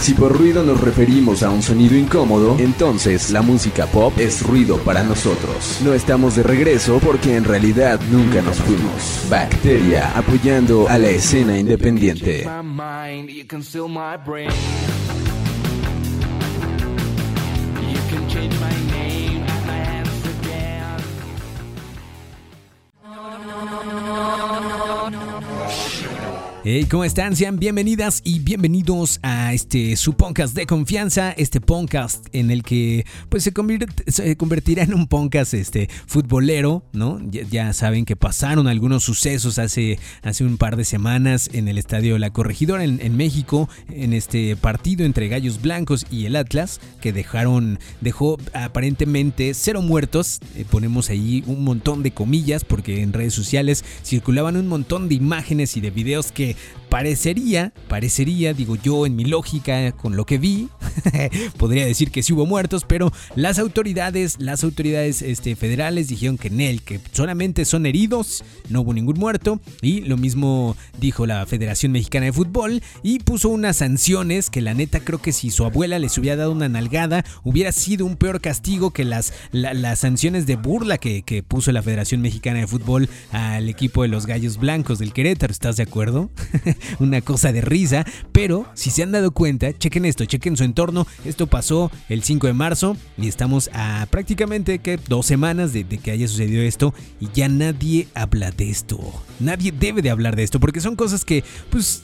Si por ruido nos referimos a un sonido incómodo, entonces la música pop es ruido para nosotros. No estamos de regreso porque en realidad nunca nos fuimos. Bacteria apoyando a la escena independiente. Hey, ¿cómo están? Sean bienvenidas y bienvenidos a este su podcast de confianza, este podcast en el que pues se, se convertirá en un podcast este futbolero, ¿no? Ya, saben que pasaron algunos sucesos hace, hace un par de semanas en el estadio La Corregidora en, México, en este partido entre Gallos Blancos y el Atlas, que dejaron, dejó aparentemente cero muertos. Eh, ponemos ahí un montón de comillas porque en redes sociales circulaban un montón de imágenes y de videos que parecería, parecería, digo yo en mi lógica, con lo que vi, podría decir que sí hubo muertos, pero las autoridades, las autoridades este, federales dijeron que en él, que solamente son heridos, no hubo ningún muerto, y lo mismo dijo la Federación Mexicana de Fútbol, y puso unas sanciones que la neta creo que si su abuela les hubiera dado una nalgada, hubiera sido un peor castigo que las, las sanciones de burla que, que puso la Federación Mexicana de Fútbol al equipo de los Gallos Blancos del Querétaro, ¿estás de acuerdo? una cosa de risa, pero si se han dado cuenta, chequen esto, chequen su entorno, esto pasó el 5 de marzo y estamos a prácticamente dos semanas de, que haya sucedido esto y ya nadie habla de esto, nadie debe de hablar de esto porque son cosas que, pues,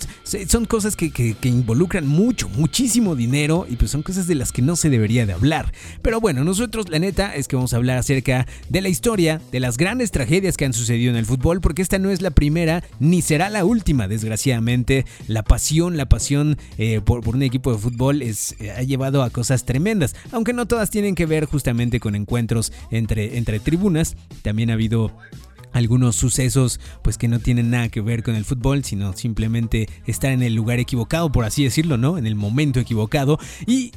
son cosas que, que, involucran mucho, muchísimo dinero y pues son cosas de las que no se debería de hablar. Pero bueno, nosotros la neta es que vamos a hablar acerca de la historia, de las grandes tragedias que han sucedido en el fútbol, porque esta no es la primera ni será la última, desgraciadamente la pasión, la pasión eh, por, un equipo de fútbol es, eh, ha llevado a cosas tremendas, aunque no todas tienen que ver justamente con encuentros entre, entre tribunas, también ha habido algunos sucesos pues que no tienen nada que ver con el fútbol, sino simplemente estar en el lugar equivocado, por así decirlo, ¿no? En el momento equivocado. Y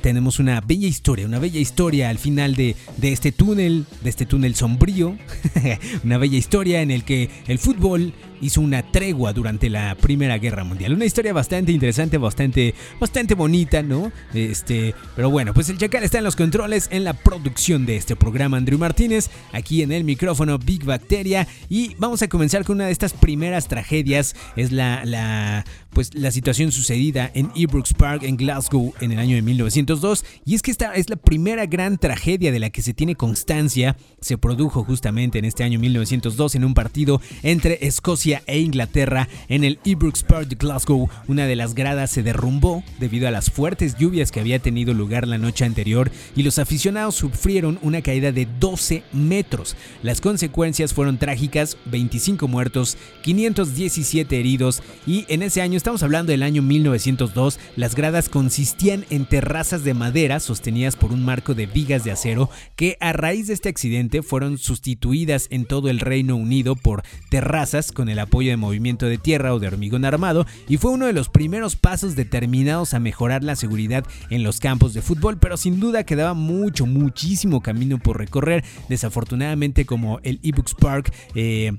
tenemos una bella historia, una bella historia al final de, de este túnel, de este túnel sombrío, una bella historia en el que el fútbol hizo una tregua durante la Primera Guerra Mundial. Una historia bastante interesante, bastante, bastante bonita, ¿no? Este, pero bueno, pues el Chacal está en los controles, en la producción de este programa, Andrew Martínez, aquí en el micrófono Big Bacteria, y vamos a comenzar con una de estas primeras tragedias, es la, la, pues, la situación sucedida en Ebrooks Park, en Glasgow, en el año de 1902, y es que esta es la primera gran tragedia de la que se tiene constancia, se produjo justamente en este año 1902 en un partido entre Escocia e Inglaterra en el Ibrox Park de Glasgow. Una de las gradas se derrumbó debido a las fuertes lluvias que había tenido lugar la noche anterior y los aficionados sufrieron una caída de 12 metros. Las consecuencias fueron trágicas, 25 muertos, 517 heridos y en ese año, estamos hablando del año 1902, las gradas consistían en terrazas de madera sostenidas por un marco de vigas de acero que a raíz de este accidente fueron sustituidas en todo el Reino Unido por terrazas con el apoyo de movimiento de tierra o de hormigón armado y fue uno de los primeros pasos determinados a mejorar la seguridad en los campos de fútbol, pero sin duda quedaba mucho, muchísimo camino por recorrer. Desafortunadamente, como el Ebrooks Park, eh,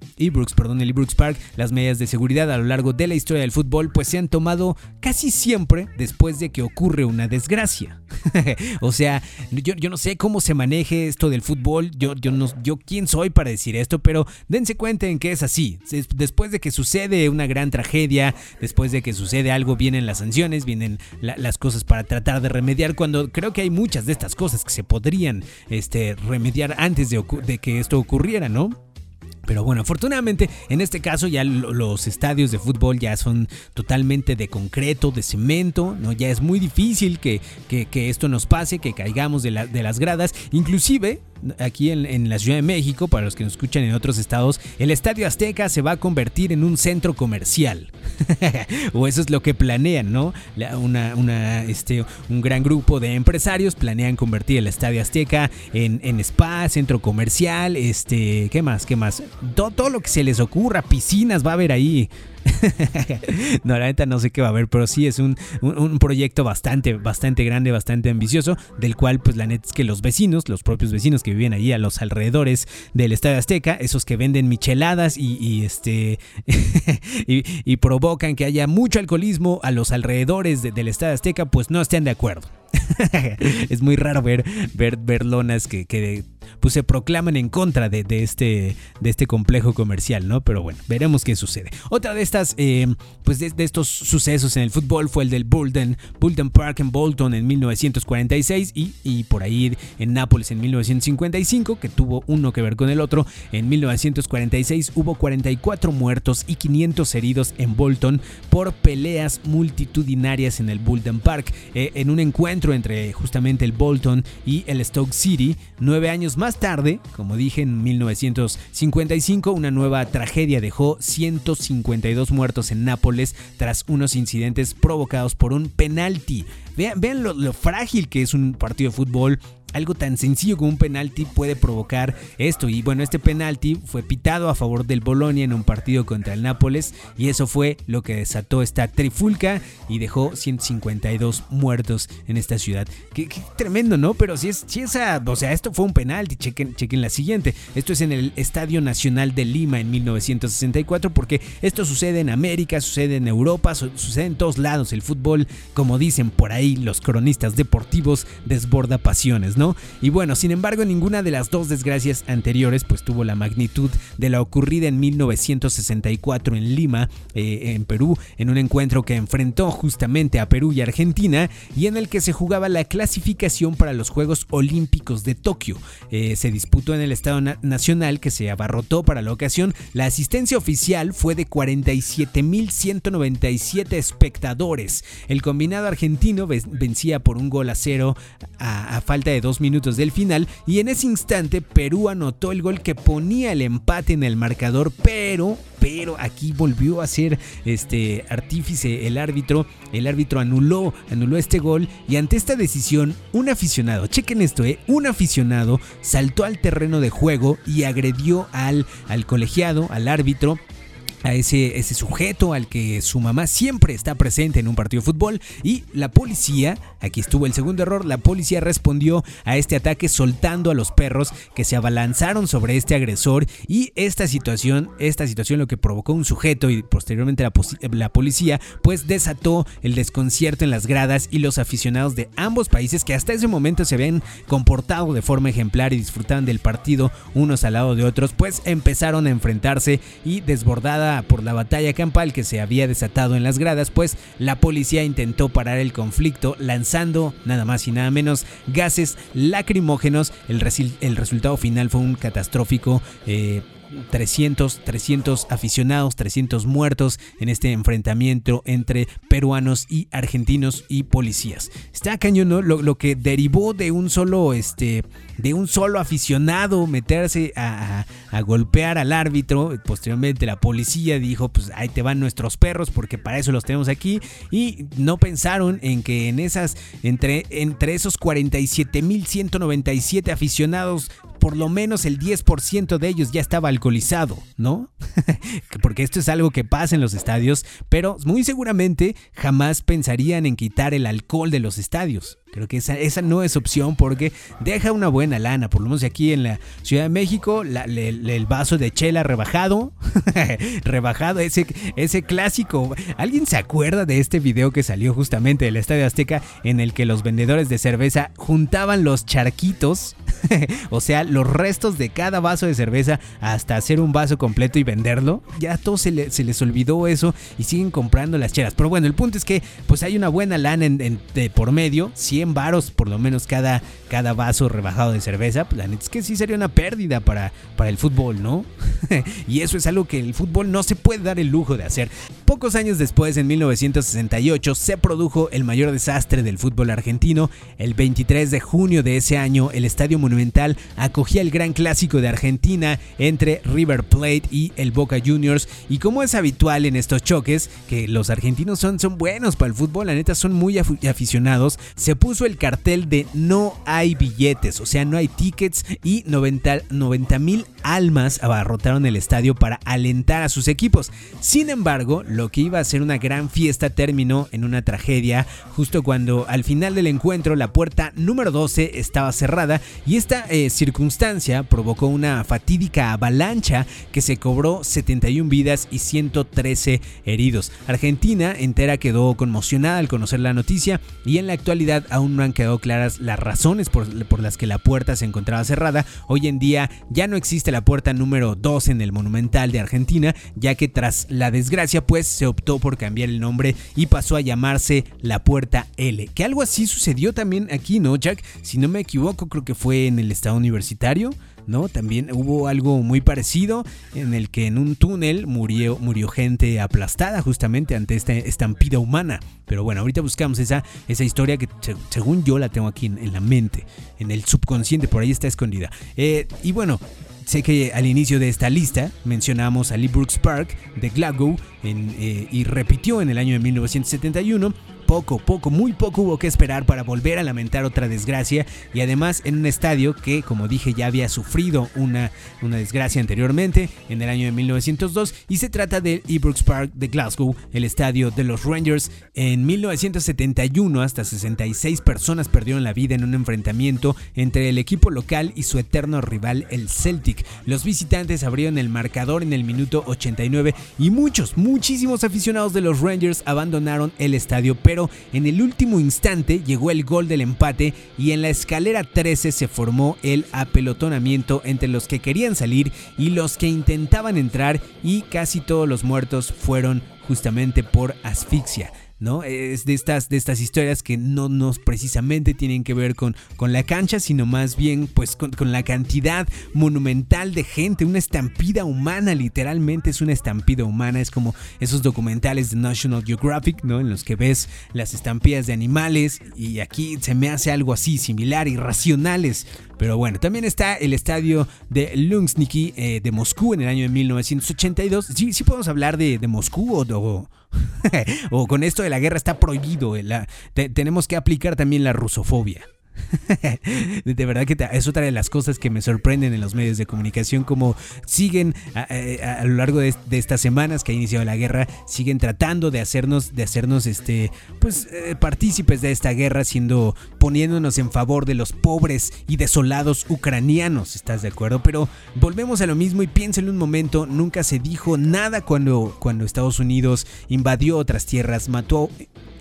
perdón, el Ebrooks Park, las medidas de seguridad a lo largo de la historia del fútbol pues se han tomado casi siempre después de que ocurre una desgracia. o sea, yo, yo, no sé cómo se maneje esto del fútbol, yo, yo, no, yo quién soy para decir esto, pero dense cuenta en que es así después de que sucede una gran tragedia, después de que sucede algo, vienen las sanciones, vienen las cosas para tratar de remediar, cuando creo que hay muchas de estas cosas que se podrían este, remediar antes de, de que esto ocurriera, ¿no? Pero bueno, afortunadamente en este caso ya los estadios de fútbol ya son totalmente de concreto, de cemento, ¿no? Ya es muy difícil que, que, esto nos pase, que caigamos de, de las gradas. Inclusive aquí en, la Ciudad de México, para los que nos escuchan en otros estados, el Estadio Azteca se va a convertir en un centro comercial. o eso es lo que planean, ¿no? Una, este, un gran grupo de empresarios planean convertir el Estadio Azteca en, spa, centro comercial, este, ¿qué más? ¿Qué más? Todo lo que se les ocurra, piscinas va a haber ahí. no, la neta no sé qué va a haber, pero sí es un, un, proyecto bastante, bastante grande, bastante ambicioso, del cual pues la neta es que los vecinos, los propios vecinos que viven ahí a los alrededores del Estadio Azteca, esos que venden micheladas y, este y, provocan que haya mucho alcoholismo a los alrededores del Estadio Azteca, pues no estén de acuerdo. es muy raro ver, ver, ver lonas que, que pues se proclaman en contra de, este, de este complejo comercial, ¿no? Pero bueno, veremos qué sucede. Otra de estas, eh, pues de, estos sucesos en el fútbol fue el del Bolton, Bolton Park en Bolton en 1946 y, y por ahí en Nápoles en 1955, que tuvo uno que ver con el otro. En 1946 hubo 44 muertos y 500 heridos en Bolton por peleas multitudinarias en el Bolton Park, eh, en un encuentro entre justamente el Bolton y el Stoke City, nueve años más tarde, como dije en 1955, una nueva tragedia dejó 152 muertos en Nápoles tras unos incidentes provocados por un penalti. Vean, lo, frágil que es un partido de fútbol algo tan sencillo como un penalti puede provocar esto. Y bueno, este penalti fue pitado a favor del Bolonia en un partido contra el Nápoles y eso fue lo que desató esta trifulca y dejó 152 muertos en esta ciudad. Qué, tremendo, ¿no? Pero si es, si esa, o sea, esto fue un penalti, chequen, chequen la siguiente. Esto es en el Estadio Nacional de Lima en 1964 porque esto sucede en América, sucede en Europa, sucede en todos lados. El fútbol, como dicen por ahí los cronistas deportivos, desborda pasiones, ¿no? Y bueno, sin embargo, ninguna de las dos desgracias anteriores pues tuvo la magnitud de la ocurrida en 1964 en Lima, eh, en Perú, en un encuentro que enfrentó justamente a Perú y Argentina y en el que se jugaba la clasificación para los Juegos Olímpicos de Tokio. Eh, se disputó en el Estado Nacional que se abarrotó para la ocasión. La asistencia oficial fue de 47.197 espectadores. El combinado argentino vencía por un gol a cero a, a falta de dos minutos del final y en ese instante Perú anotó el gol que ponía el empate en el marcador, pero pero aquí volvió a ser este artífice el árbitro, el árbitro anuló, anuló este gol y ante esta decisión un aficionado, chequen esto, eh, un aficionado saltó al terreno de juego y agredió al, al colegiado, al árbitro a ese, ese sujeto al que su mamá siempre está presente en un partido de fútbol y la policía, aquí estuvo el segundo error, la policía respondió a este ataque soltando a los perros que se abalanzaron sobre este agresor y esta situación, esta situación lo que provocó un sujeto y posteriormente la, la policía pues desató el desconcierto en las gradas y los aficionados de ambos países que hasta ese momento se habían comportado de forma ejemplar y disfrutaban del partido unos al lado de otros pues empezaron a enfrentarse y desbordada por la batalla campal que se había desatado en las gradas, pues la policía intentó parar el conflicto lanzando nada más y nada menos gases lacrimógenos. El, el resultado final fue un catastrófico. Eh, 300, 300 aficionados, 300 muertos en este enfrentamiento entre peruanos y argentinos y policías. Está cañón, ¿no? Lo, que derivó de un solo, este, de un solo aficionado meterse a, golpear al árbitro. Posteriormente la policía dijo, pues ahí te van nuestros perros porque para eso los tenemos aquí. Y no pensaron en que en esas, entre, entre esos 47.197 aficionados por lo menos el 10% de ellos ya estaba alcoholizado, ¿no? Porque esto es algo que pasa en los estadios, pero muy seguramente jamás pensarían en quitar el alcohol de los estadios. Creo que esa, esa no es opción porque deja una buena lana. Por lo menos aquí en la Ciudad de México, el vaso de chela rebajado. rebajado, ese, ese clásico. ¿Alguien se acuerda de este video que salió justamente del Estadio Azteca en el que los vendedores de cerveza juntaban los charquitos? o sea, los restos de cada vaso de cerveza hasta hacer un vaso completo y venderlo. Ya a todos se, les olvidó eso y siguen comprando las chelas. Pero bueno, el punto es que pues hay una buena lana de por medio. 100 varos por lo menos cada, cada vaso rebajado de cerveza. Pues la neta es que sí sería una pérdida para, para el fútbol, ¿no? y eso es algo que el fútbol no se puede dar el lujo de hacer. Pocos años después, en 1968, se produjo el mayor desastre del fútbol argentino. El 23 de junio de ese año, el Estadio Monumental acogía el gran clásico de Argentina entre River Plate y el Boca Juniors. Y como es habitual en estos choques, que los argentinos son, son buenos para el fútbol, la neta son muy aficionados, se puso el cartel de no hay billetes, o sea, no hay tickets y 90 mil almas abarrotaron el estadio para alentar a sus equipos. Sin embargo, lo que iba a ser una gran fiesta terminó en una tragedia justo cuando al final del encuentro la puerta número 12 estaba cerrada y esta eh, circunstancia provocó una fatídica avalancha que se cobró 71 vidas y 113 heridos. Argentina entera quedó conmocionada al conocer la noticia y en la actualidad aún no han quedado claras las razones por, por las que la puerta se encontraba cerrada. Hoy en día ya no existe la puerta número 2 en el Monumental de Argentina, ya que tras la desgracia pues se optó por cambiar el nombre y pasó a llamarse la Puerta L. Que algo así sucedió también aquí, ¿no, Jack? Si no me equivoco, creo que fue en el estado universitario. ¿No? También hubo algo muy parecido en el que en un túnel murió, murió gente aplastada justamente ante esta estampida humana. Pero bueno, ahorita buscamos esa, esa historia que según yo la tengo aquí en, la mente, en el subconsciente, por ahí está escondida. Eh, y bueno, Sé que al inicio de esta lista mencionamos a Lee Brooks Park de Glasgow eh, y repitió en el año de 1971 poco, poco, muy poco hubo que esperar para volver a lamentar otra desgracia y además en un estadio que, como dije, ya había sufrido una, una desgracia anteriormente en el año de 1902 y se trata del Ibrox Park de Glasgow, el estadio de los Rangers. En 1971 hasta 66 personas perdieron la vida en un enfrentamiento entre el equipo local y su eterno rival el Celtic. Los visitantes abrieron el marcador en el minuto 89 y muchos, muchísimos aficionados de los Rangers abandonaron el estadio en el último instante llegó el gol del empate y en la escalera 13 se formó el apelotonamiento entre los que querían salir y los que intentaban entrar y casi todos los muertos fueron justamente por asfixia. ¿No? Es de estas, de estas historias que no nos precisamente tienen que ver con, con la cancha, sino más bien pues con, la cantidad monumental de gente, una estampida humana, literalmente es una estampida humana, es como esos documentales de National Geographic, ¿no? En los que ves las estampidas de animales y aquí se me hace algo así, similar, irracionales. Pero bueno, también está el estadio de Lungsniki eh, de Moscú en el año de 1982. Sí, sí podemos hablar de, de Moscú o, o o con esto de la guerra está prohibido. tenemos que aplicar también la rusofobia. de verdad que es otra de las cosas que me sorprenden en los medios de comunicación, como siguen a, lo largo de, estas semanas que ha iniciado la guerra, siguen tratando de hacernos, de hacernos este, pues, eh, partícipes de esta guerra, siendo, poniéndonos en favor de los pobres y desolados ucranianos, ¿estás de acuerdo? Pero volvemos a lo mismo y piénsenlo un momento, nunca se dijo nada cuando, cuando Estados Unidos invadió otras tierras, mató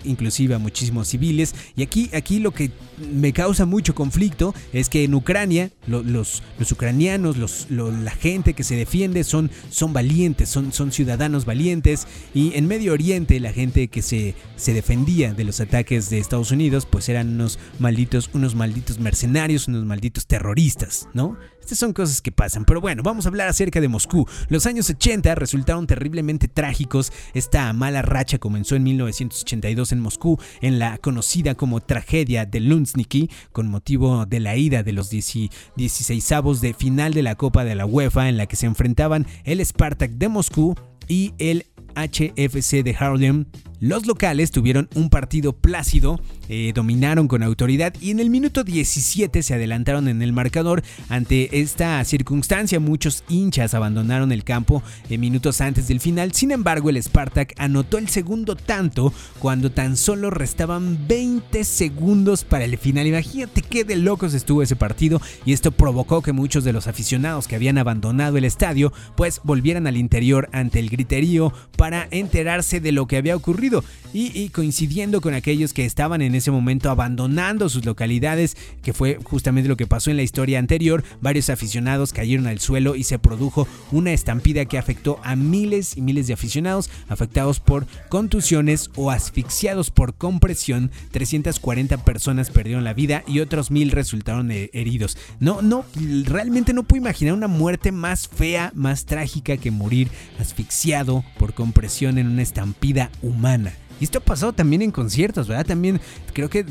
inclusive a muchísimos civiles. Y aquí, aquí lo que me causa mucho conflicto es que en Ucrania los, los ucranianos, los, la gente que se defiende son, son valientes, son, son ciudadanos valientes. Y en Medio Oriente la gente que se, se defendía de los ataques de Estados Unidos pues eran unos malditos, unos malditos mercenarios, unos malditos terroristas, ¿no? Estas son cosas que pasan. Pero bueno, vamos a hablar acerca de Moscú. Los años 80 resultaron terriblemente trágicos. Esta mala racha comenzó en 1982 en Moscú, en la conocida como tragedia de Lunsniki, con motivo de la ida de los 16 avos de final de la Copa de la UEFA, en la que se enfrentaban el Spartak de Moscú y el HFC de Harlem los locales tuvieron un partido plácido, eh, dominaron con autoridad y en el minuto 17 se adelantaron en el marcador. Ante esta circunstancia, muchos hinchas abandonaron el campo en minutos antes del final. Sin embargo, el Spartak anotó el segundo tanto cuando tan solo restaban 20 segundos para el final. Imagínate qué de locos estuvo ese partido y esto provocó que muchos de los aficionados que habían abandonado el estadio pues volvieran al interior ante el griterío para enterarse de lo que había ocurrido y, coincidiendo con aquellos que estaban en ese momento abandonando sus localidades, que fue justamente lo que pasó en la historia anterior, varios aficionados cayeron al suelo y se produjo una estampida que afectó a miles y miles de aficionados afectados por contusiones o asfixiados por compresión, 340 personas perdieron la vida y otros mil resultaron heridos. No, no, realmente no puedo imaginar una muerte más fea, más trágica que morir asfixiado por compresión en una estampida humana. Y esto ha pasado también en conciertos, ¿verdad? También creo que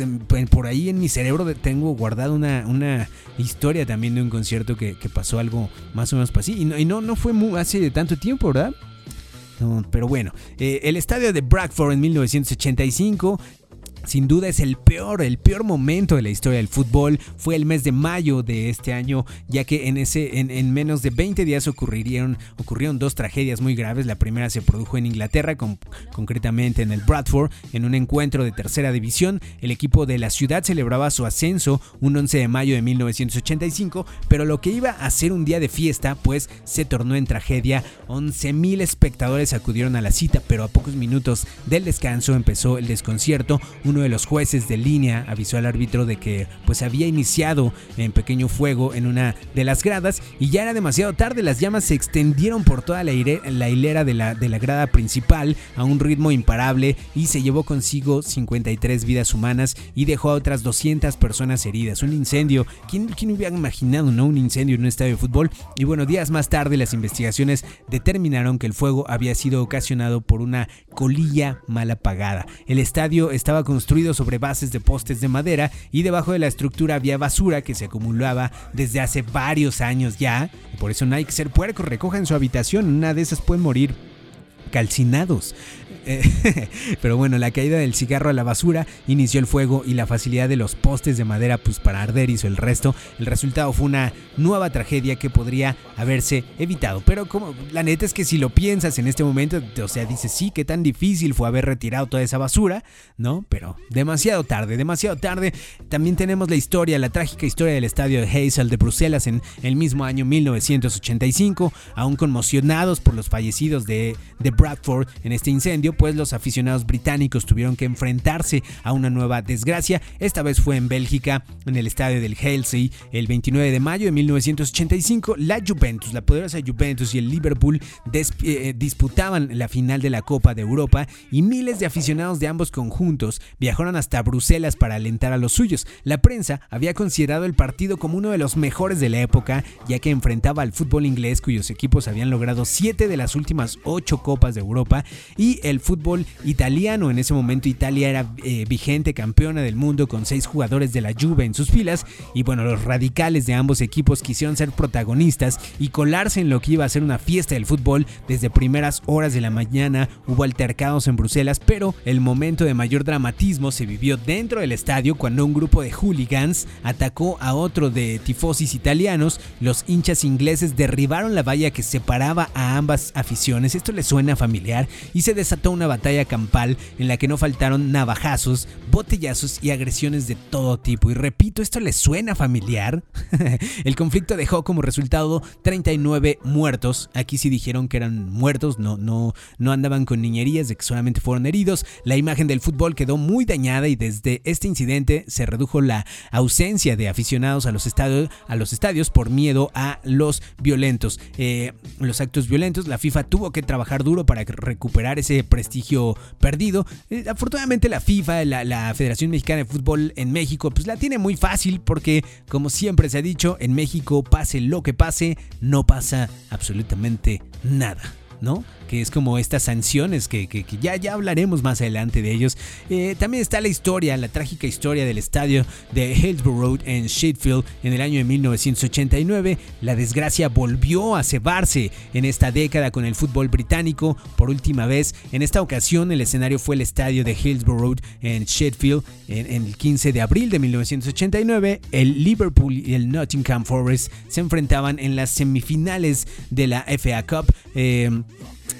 por ahí en mi cerebro tengo guardado una, una historia también de un concierto que, pasó algo más o menos así. Y no, no, fue muy, hace tanto tiempo, ¿verdad? pero bueno, eh, el estadio de Bradford en 1985 sin duda es el peor, el peor momento de la historia del fútbol. Fue el mes de mayo de este año, ya que en, ese, en, menos de 20 días ocurrieron, ocurrieron dos tragedias muy graves. La primera se produjo en Inglaterra, concretamente en el Bradford, en un encuentro de tercera división. El equipo de la ciudad celebraba su ascenso un 11 de mayo de 1985, pero lo que iba a ser un día de fiesta, pues se tornó en tragedia. 11.000 espectadores acudieron a la cita, pero a pocos minutos del descanso empezó el desconcierto. Uno de los jueces de línea avisó al árbitro de que pues había iniciado en pequeño fuego en una de las gradas y ya era demasiado tarde. Las llamas se extendieron por toda la, hilera de la, de la grada principal a un ritmo imparable y se llevó consigo 53 vidas humanas y dejó a otras 200 personas heridas. Un incendio, ¿quién, quién hubiera imaginado no un incendio en un estadio de fútbol? Y bueno, días más tarde las investigaciones determinaron que el fuego había sido ocasionado por una colilla mal apagada. El estadio estaba construido sobre bases de postes de madera y debajo de la estructura había basura que se acumulaba desde hace varios años ya. por eso no hay que ser puerco, recoja en su habitación, una de esas pueden morir calcinados. Pero bueno, la caída del cigarro a la basura inició el fuego y la facilidad de los postes de madera pues para arder hizo el resto. El resultado fue una nueva tragedia que podría haberse evitado. Pero como la neta es que si lo piensas en este momento, o sea, dices, sí, qué tan difícil fue haber retirado toda esa basura, ¿no? Pero demasiado tarde, demasiado tarde. También tenemos la historia, la trágica historia del estadio de Hazel de Bruselas en el mismo año 1985, aún conmocionados por los fallecidos de, de Bradford en este incendio pues los aficionados británicos tuvieron que enfrentarse a una nueva desgracia. Esta vez fue en Bélgica, en el estadio del Helsey, el 29 de mayo de 1985. La Juventus, la poderosa Juventus y el Liverpool eh, disputaban la final de la Copa de Europa y miles de aficionados de ambos conjuntos viajaron hasta Bruselas para alentar a los suyos. La prensa había considerado el partido como uno de los mejores de la época, ya que enfrentaba al fútbol inglés cuyos equipos habían logrado siete de las últimas ocho Copas de Europa y el fútbol italiano. En ese momento Italia era eh, vigente campeona del mundo con seis jugadores de la Juve en sus filas y bueno, los radicales de ambos equipos quisieron ser protagonistas y colarse en lo que iba a ser una fiesta del fútbol. Desde primeras horas de la mañana hubo altercados en Bruselas, pero el momento de mayor dramatismo se vivió dentro del estadio cuando un grupo de hooligans atacó a otro de tifosis italianos. Los hinchas ingleses derribaron la valla que separaba a ambas aficiones. Esto le suena familiar y se desató una batalla campal en la que no faltaron navajazos, botellazos y agresiones de todo tipo. Y repito, ¿esto les suena familiar? el conflicto dejó como resultado 39 muertos. Aquí sí dijeron que eran muertos, no, no, no andaban con niñerías de que solamente fueron heridos. La imagen del fútbol quedó muy dañada y desde este incidente se redujo la ausencia de aficionados a los estadios, a los estadios por miedo a los violentos. Eh, los actos violentos, la FIFA tuvo que trabajar duro para recuperar ese prestigio perdido. Eh, afortunadamente la FIFA, la, la, Federación Mexicana de Fútbol en México, pues la tiene muy fácil porque, como siempre se ha dicho, en México pase lo que pase, no pasa absolutamente nada. ¿no? Que es como estas sanciones que, ya, ya hablaremos más adelante de ellos. Eh, también está la historia, la trágica historia del estadio de Hillsborough en Sheffield en el año de 1989. La desgracia volvió a cebarse en esta década con el fútbol británico por última vez. En esta ocasión el escenario fue el estadio de Hillsborough en Sheffield en, el 15 de abril de 1989. El Liverpool y el Nottingham Forest se enfrentaban en las semifinales de la FA Cup. Eh,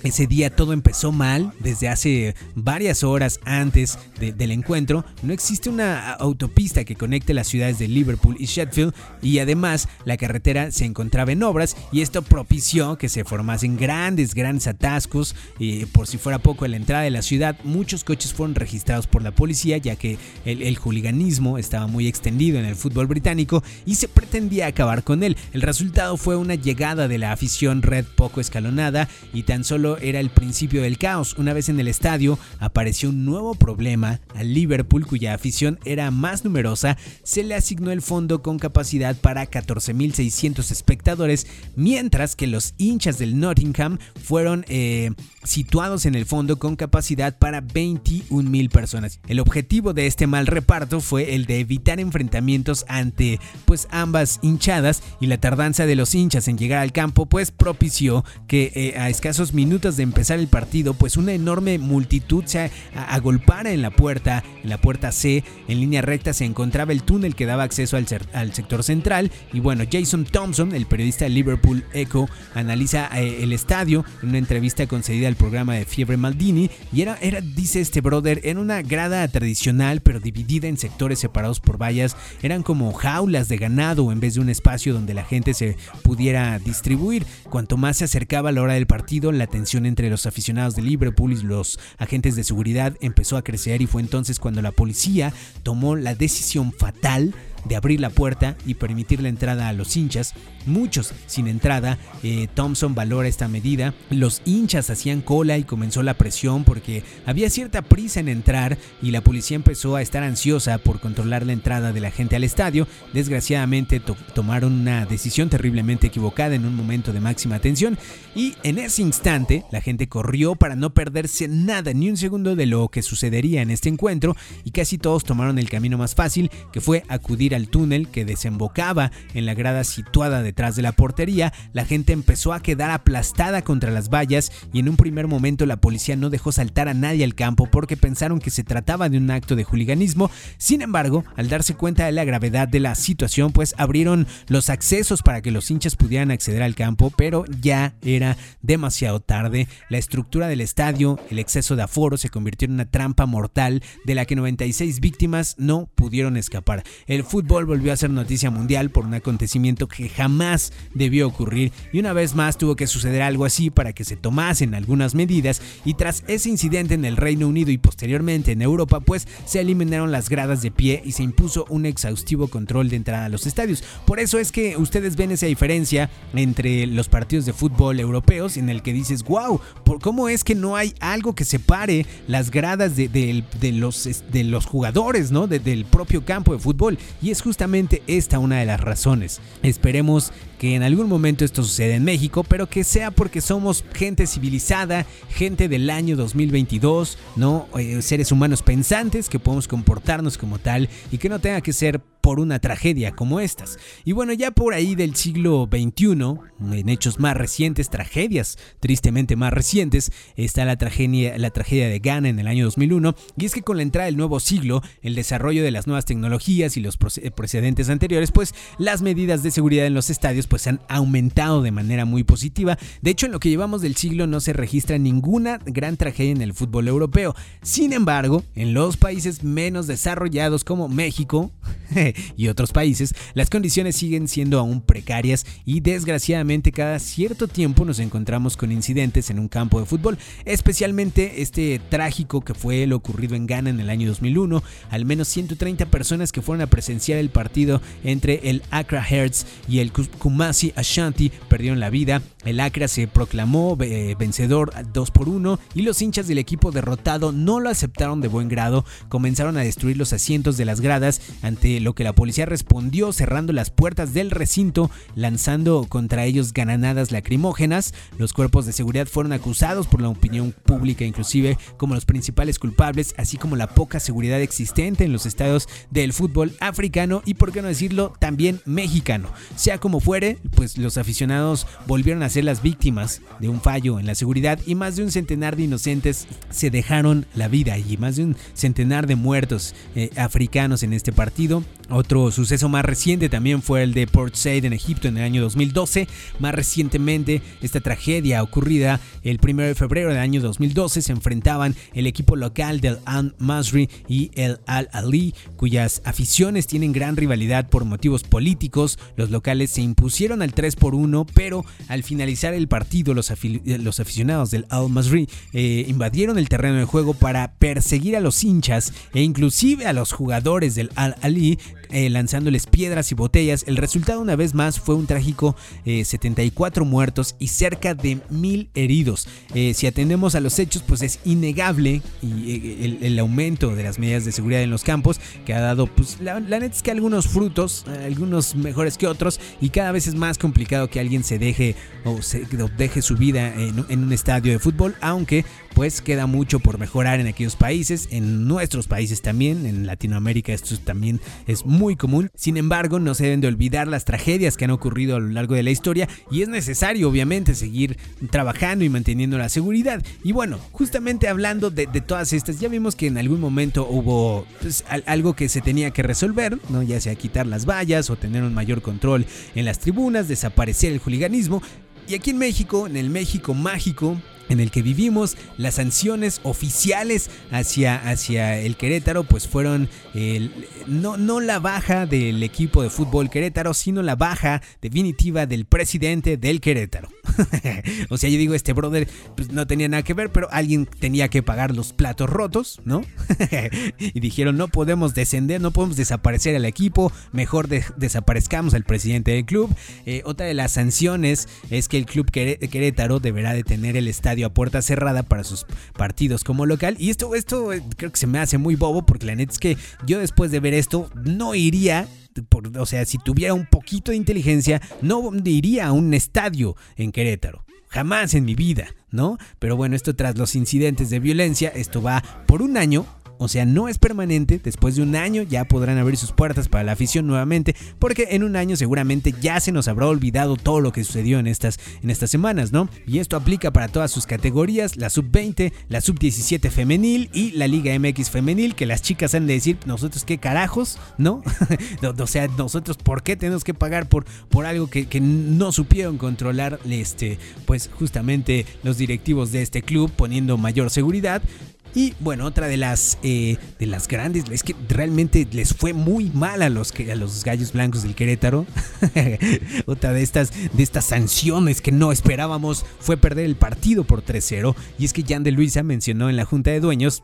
ese día todo empezó mal, desde hace varias horas antes del encuentro. No existe una autopista que conecte las ciudades de Liverpool y Sheffield y además la carretera se encontraba en obras y esto propició que se formasen grandes, grandes atascos. Y por si fuera poco, en la entrada de la ciudad muchos coches fueron registrados por la policía ya que el, el hooliganismo estaba muy extendido en el fútbol británico y se pretendía acabar con él. El resultado fue una llegada de la afición red poco escalonada y tan solo era el principio del caos. Una vez en el estadio apareció un nuevo problema. Al Liverpool, cuya afición era más numerosa, se le asignó el fondo con capacidad para 14.600 espectadores, mientras que los hinchas del Nottingham fueron eh, situados en el fondo con capacidad para 21.000 personas. El objetivo de este mal reparto fue el de evitar enfrentamientos ante pues ambas hinchadas y la tardanza de los hinchas en llegar al campo pues propició que eh, a escasos minutos minutos de empezar el partido, pues una enorme multitud se agolpara en la puerta, en la puerta C, en línea recta se encontraba el túnel que daba acceso al, al sector central y bueno, Jason Thompson, el periodista de Liverpool Echo, analiza eh, el estadio en una entrevista concedida al programa de Fiebre Maldini y era, era, dice este brother, en una grada tradicional pero dividida en sectores separados por vallas, eran como jaulas de ganado en vez de un espacio donde la gente se pudiera distribuir. Cuanto más se acercaba la hora del partido, la tensión entre los aficionados de Liverpool y los agentes de seguridad empezó a crecer y fue entonces cuando la policía tomó la decisión fatal de abrir la puerta y permitir la entrada a los hinchas, muchos sin entrada. Eh, Thompson valora esta medida. Los hinchas hacían cola y comenzó la presión porque había cierta prisa en entrar y la policía empezó a estar ansiosa por controlar la entrada de la gente al estadio. Desgraciadamente tomaron una decisión terriblemente equivocada en un momento de máxima tensión y en ese instante la gente corrió para no perderse nada ni un segundo de lo que sucedería en este encuentro y casi todos tomaron el camino más fácil que fue acudir al túnel que desembocaba en la grada situada detrás de la portería, la gente empezó a quedar aplastada contra las vallas y en un primer momento la policía no dejó saltar a nadie al campo porque pensaron que se trataba de un acto de juliganismo. Sin embargo, al darse cuenta de la gravedad de la situación, pues abrieron los accesos para que los hinchas pudieran acceder al campo, pero ya era demasiado tarde. La estructura del estadio, el exceso de aforo se convirtió en una trampa mortal de la que 96 víctimas no pudieron escapar. El fútbol fútbol volvió a ser noticia mundial por un acontecimiento que jamás debió ocurrir y una vez más tuvo que suceder algo así para que se tomasen algunas medidas y tras ese incidente en el Reino Unido y posteriormente en Europa pues se eliminaron las gradas de pie y se impuso un exhaustivo control de entrada a los estadios. Por eso es que ustedes ven esa diferencia entre los partidos de fútbol europeos en el que dices, wow, ¿cómo es que no hay algo que separe las gradas de, los, jugadores, ¿no? del propio campo de fútbol? Y es justamente esta una de las razones. Esperemos que en algún momento esto suceda en México, pero que sea porque somos gente civilizada, gente del año 2022, ¿no? Eh, seres humanos pensantes que podemos comportarnos como tal y que no tenga que ser por una tragedia como estas. Y bueno, ya por ahí del siglo XXI, en hechos más recientes, tragedias tristemente más recientes, está la tragedia, la tragedia de Ghana en el año 2001, y es que con la entrada del nuevo siglo, el desarrollo de las nuevas tecnologías y los precedentes anteriores, pues las medidas de seguridad en los estadios pues han aumentado de manera muy positiva. De hecho, en lo que llevamos del siglo no se registra ninguna gran tragedia en el fútbol europeo. Sin embargo, en los países menos desarrollados como México, y otros países, las condiciones siguen siendo aún precarias y desgraciadamente cada cierto tiempo nos encontramos con incidentes en un campo de fútbol, especialmente este trágico que fue lo ocurrido en Ghana en el año 2001, al menos 130 personas que fueron a presenciar el partido entre el Accra Hearts y el Kumasi Ashanti perdieron la vida, el Accra se proclamó eh, vencedor 2 por 1 y los hinchas del equipo derrotado no lo aceptaron de buen grado, comenzaron a destruir los asientos de las gradas ante lo que la policía respondió cerrando las puertas del recinto, lanzando contra ellos gananadas lacrimógenas. Los cuerpos de seguridad fueron acusados por la opinión pública inclusive como los principales culpables, así como la poca seguridad existente en los estados del fútbol africano y por qué no decirlo también mexicano. Sea como fuere, pues los aficionados volvieron a ser las víctimas de un fallo en la seguridad y más de un centenar de inocentes se dejaron la vida y más de un centenar de muertos eh, africanos en este partido. Otro suceso más reciente también fue el de Port Said en Egipto en el año 2012. Más recientemente, esta tragedia ocurrida el 1 de febrero del año 2012 se enfrentaban el equipo local del Al Masri y el Al Ali, cuyas aficiones tienen gran rivalidad por motivos políticos. Los locales se impusieron al 3 por 1, pero al finalizar el partido, los, los aficionados del Al Masri eh, invadieron el terreno de juego para perseguir a los hinchas e inclusive a los jugadores del Al Ali eh, lanzándoles piedras y botellas. El resultado una vez más fue un trágico 74 eh, muertos y cerca de mil heridos. Eh, si atendemos a los hechos, pues es innegable el, aumento de las medidas de seguridad en los campos que ha dado, pues la, neta es que algunos frutos, algunos mejores que otros y cada vez es más complicado que alguien se deje o, se, deje su vida en, en un estadio de fútbol, aunque pues queda mucho por mejorar en aquellos países, en nuestros países también, en Latinoamérica esto también es muy común. Sin embargo, no se deben de olvidar las tragedias que han ocurrido a lo largo de la historia y es necesario obviamente seguir trabajando y manteniendo la seguridad. Y bueno, justamente hablando de, todas estas, ya vimos que en algún momento hubo pues, algo que se tenía que resolver, ¿no? ya sea quitar las vallas o tener un mayor control en las tribunas, desaparecer el juliganismo. Y aquí en México, en el México mágico, en el que vivimos, las sanciones oficiales hacia, hacia el Querétaro pues fueron no, no la baja del equipo de fútbol Querétaro, sino la baja definitiva del presidente del Querétaro. o sea, yo digo, este brother pues, no tenía nada que ver, pero alguien tenía que pagar los platos rotos, ¿no? y dijeron, no podemos descender, no podemos desaparecer al equipo, mejor desaparezcamos al presidente del club. Eh, otra de las sanciones es que el club Querétaro deberá de tener el estadio a puerta cerrada para sus partidos como local. Y esto, esto eh, creo que se me hace muy bobo porque la neta es que yo después de ver esto no iría o sea, si tuviera un poquito de inteligencia, no iría a un estadio en Querétaro. Jamás en mi vida, ¿no? Pero bueno, esto tras los incidentes de violencia, esto va por un año o sea, no es permanente. Después de un año ya podrán abrir sus puertas para la afición nuevamente, porque en un año seguramente ya se nos habrá olvidado todo lo que sucedió en estas, en estas semanas, ¿no? Y esto aplica para todas sus categorías, la sub-20, la sub-17 femenil y la Liga MX femenil, que las chicas han de decir, nosotros qué carajos, ¿no? o sea, nosotros por qué tenemos que pagar por, por algo que, no supieron controlar, este, pues justamente los directivos de este club poniendo mayor seguridad. Y bueno, otra de las, eh, de las grandes es que realmente les fue muy mal a los, a los gallos blancos del Querétaro. otra de estas, de estas sanciones que no esperábamos fue perder el partido por 3-0. Y es que Jan de Luisa mencionó en la Junta de Dueños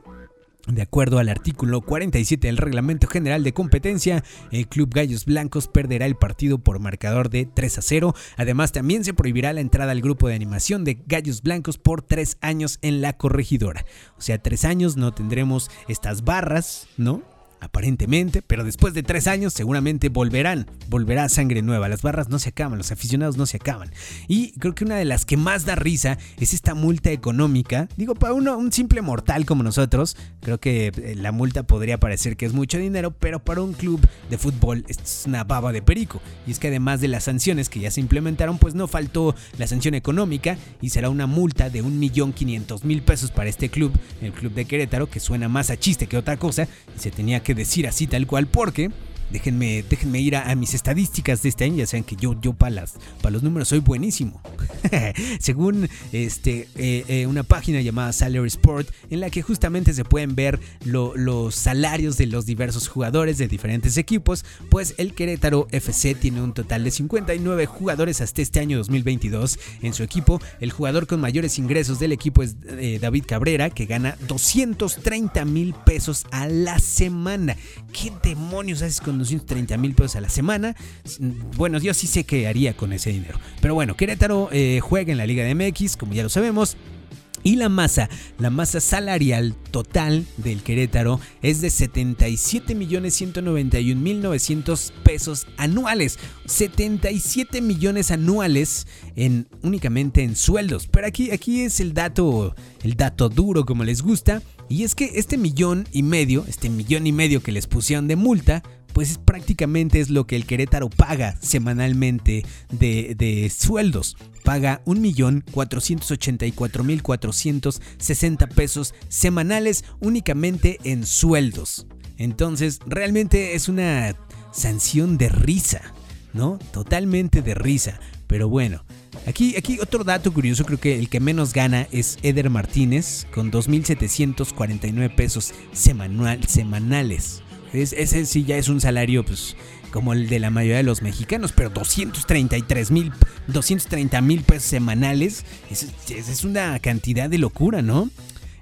de acuerdo al artículo 47 del Reglamento General de Competencia, el Club Gallos Blancos perderá el partido por marcador de 3 a 0. Además, también se prohibirá la entrada al grupo de animación de Gallos Blancos por 3 años en la corregidora. O sea, 3 años no tendremos estas barras, ¿no? Aparentemente, pero después de tres años seguramente volverán, volverá sangre nueva. Las barras no se acaban, los aficionados no se acaban. Y creo que una de las que más da risa es esta multa económica. Digo, para un simple mortal como nosotros, creo que eh, la multa podría parecer que es mucho dinero, pero para un club de fútbol es una baba de perico. Y es que además de las sanciones que ya se implementaron, pues no faltó la sanción económica y será una multa de 1.500.000 pesos para este club, el club de Querétaro, que suena más a chiste que otra cosa, y se tenía que decir así tal cual porque Déjenme, déjenme ir a, mis estadísticas de este año. Ya saben que yo, yo para, los números soy buenísimo. Según este, eh, eh, una página llamada Salary Sport, en la que justamente se pueden ver los salarios de los diversos jugadores de diferentes equipos, pues el Querétaro FC tiene un total de 59 jugadores hasta este año 2022 en su equipo. El jugador con mayores ingresos del equipo es eh, David Cabrera, que gana 230 mil pesos a la semana. ¿Qué demonios haces con 230 mil pesos a la semana. Bueno, yo sí sé qué haría con ese dinero. Pero bueno, Querétaro eh, juega en la Liga de MX, como ya lo sabemos. Y la masa, la masa salarial total del Querétaro es de 77 millones 191 mil 900 pesos anuales. 77 millones anuales en únicamente en sueldos. Pero aquí, aquí es el dato, el dato duro como les gusta. Y es que este millón y medio, este millón y medio que les pusieron de multa, pues prácticamente es lo que el Querétaro paga semanalmente de, sueldos. Paga 1.484.460 pesos semanales únicamente en sueldos. Entonces, realmente es una sanción de risa, ¿no? Totalmente de risa. Pero bueno, Aquí, aquí otro dato curioso, creo que el que menos gana es Eder Martínez con 2.749 pesos semanal, semanales ese sí ya es un salario, pues, como el de la mayoría de los mexicanos, pero 233 mil, 230 mil pesos semanales, es, es una cantidad de locura, ¿no?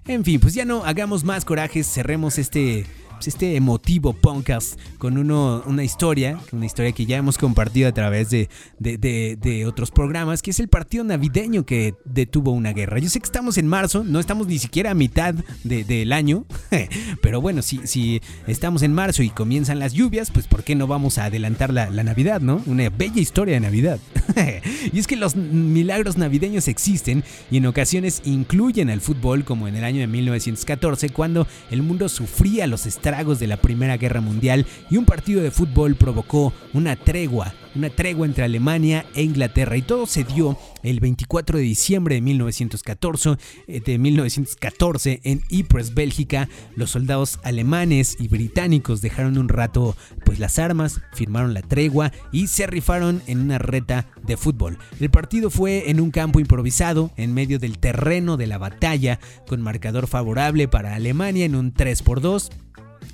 En fin, pues ya no hagamos más corajes, cerremos este este emotivo podcast con uno, una historia, una historia que ya hemos compartido a través de, de, otros programas, que es el partido navideño que detuvo una guerra. Yo sé que estamos en marzo, no estamos ni siquiera a mitad del año, pero bueno, si, si estamos en marzo y comienzan las lluvias, pues ¿por qué no vamos a adelantar la, la Navidad, no? Una bella historia de Navidad. y es que los milagros navideños existen y en ocasiones incluyen al fútbol, como en el año de 1914, cuando el mundo sufría los estados de la Primera Guerra Mundial y un partido de fútbol provocó una tregua una tregua entre Alemania e Inglaterra y todo se dio el 24 de diciembre de 1914, eh, de 1914 en Ypres, Bélgica. Los soldados alemanes y británicos dejaron un rato pues las armas, firmaron la tregua y se rifaron en una reta de fútbol. El partido fue en un campo improvisado en medio del terreno de la batalla con marcador favorable para Alemania en un 3 por 2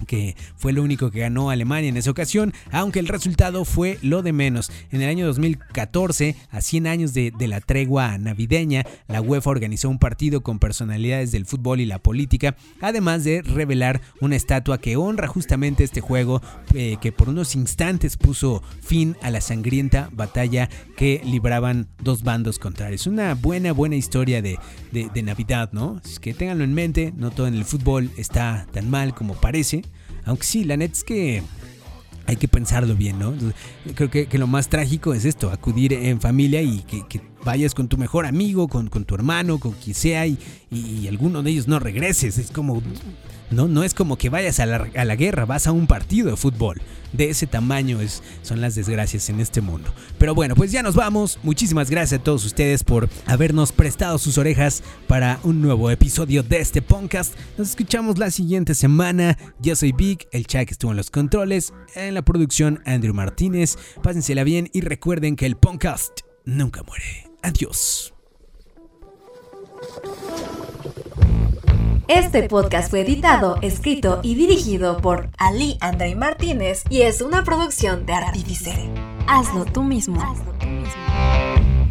que fue lo único que ganó Alemania en esa ocasión, aunque el resultado fue lo de menos. En el año 2014, a 100 años de, la tregua navideña, la UEFA organizó un partido con personalidades del fútbol y la política, además de revelar una estatua que honra justamente este juego eh, que por unos instantes puso fin a la sangrienta batalla que libraban dos bandos contrarios. Una buena, buena historia de, de Navidad, ¿no? Es que ténganlo en mente, no todo en el fútbol está tan mal como parece. Aunque sí, la neta es que hay que pensarlo bien, ¿no? Creo que, lo más trágico es esto, acudir en familia y que, vayas con tu mejor amigo, con, tu hermano, con quien sea y, y, alguno de ellos no regreses. Es como no, no es como que vayas a la, guerra, vas a un partido de fútbol. De ese tamaño es, son las desgracias en este mundo. Pero bueno, pues ya nos vamos. Muchísimas gracias a todos ustedes por habernos prestado sus orejas para un nuevo episodio de este podcast. Nos escuchamos la siguiente semana. Yo soy Vic, el chat que estuvo en los controles, en la producción Andrew Martínez. Pásensela bien y recuerden que el podcast nunca muere. Adiós. Este podcast fue editado, escrito y dirigido por Ali André Martínez y es una producción de Artifice. Hazlo tú mismo. Hazlo tú mismo.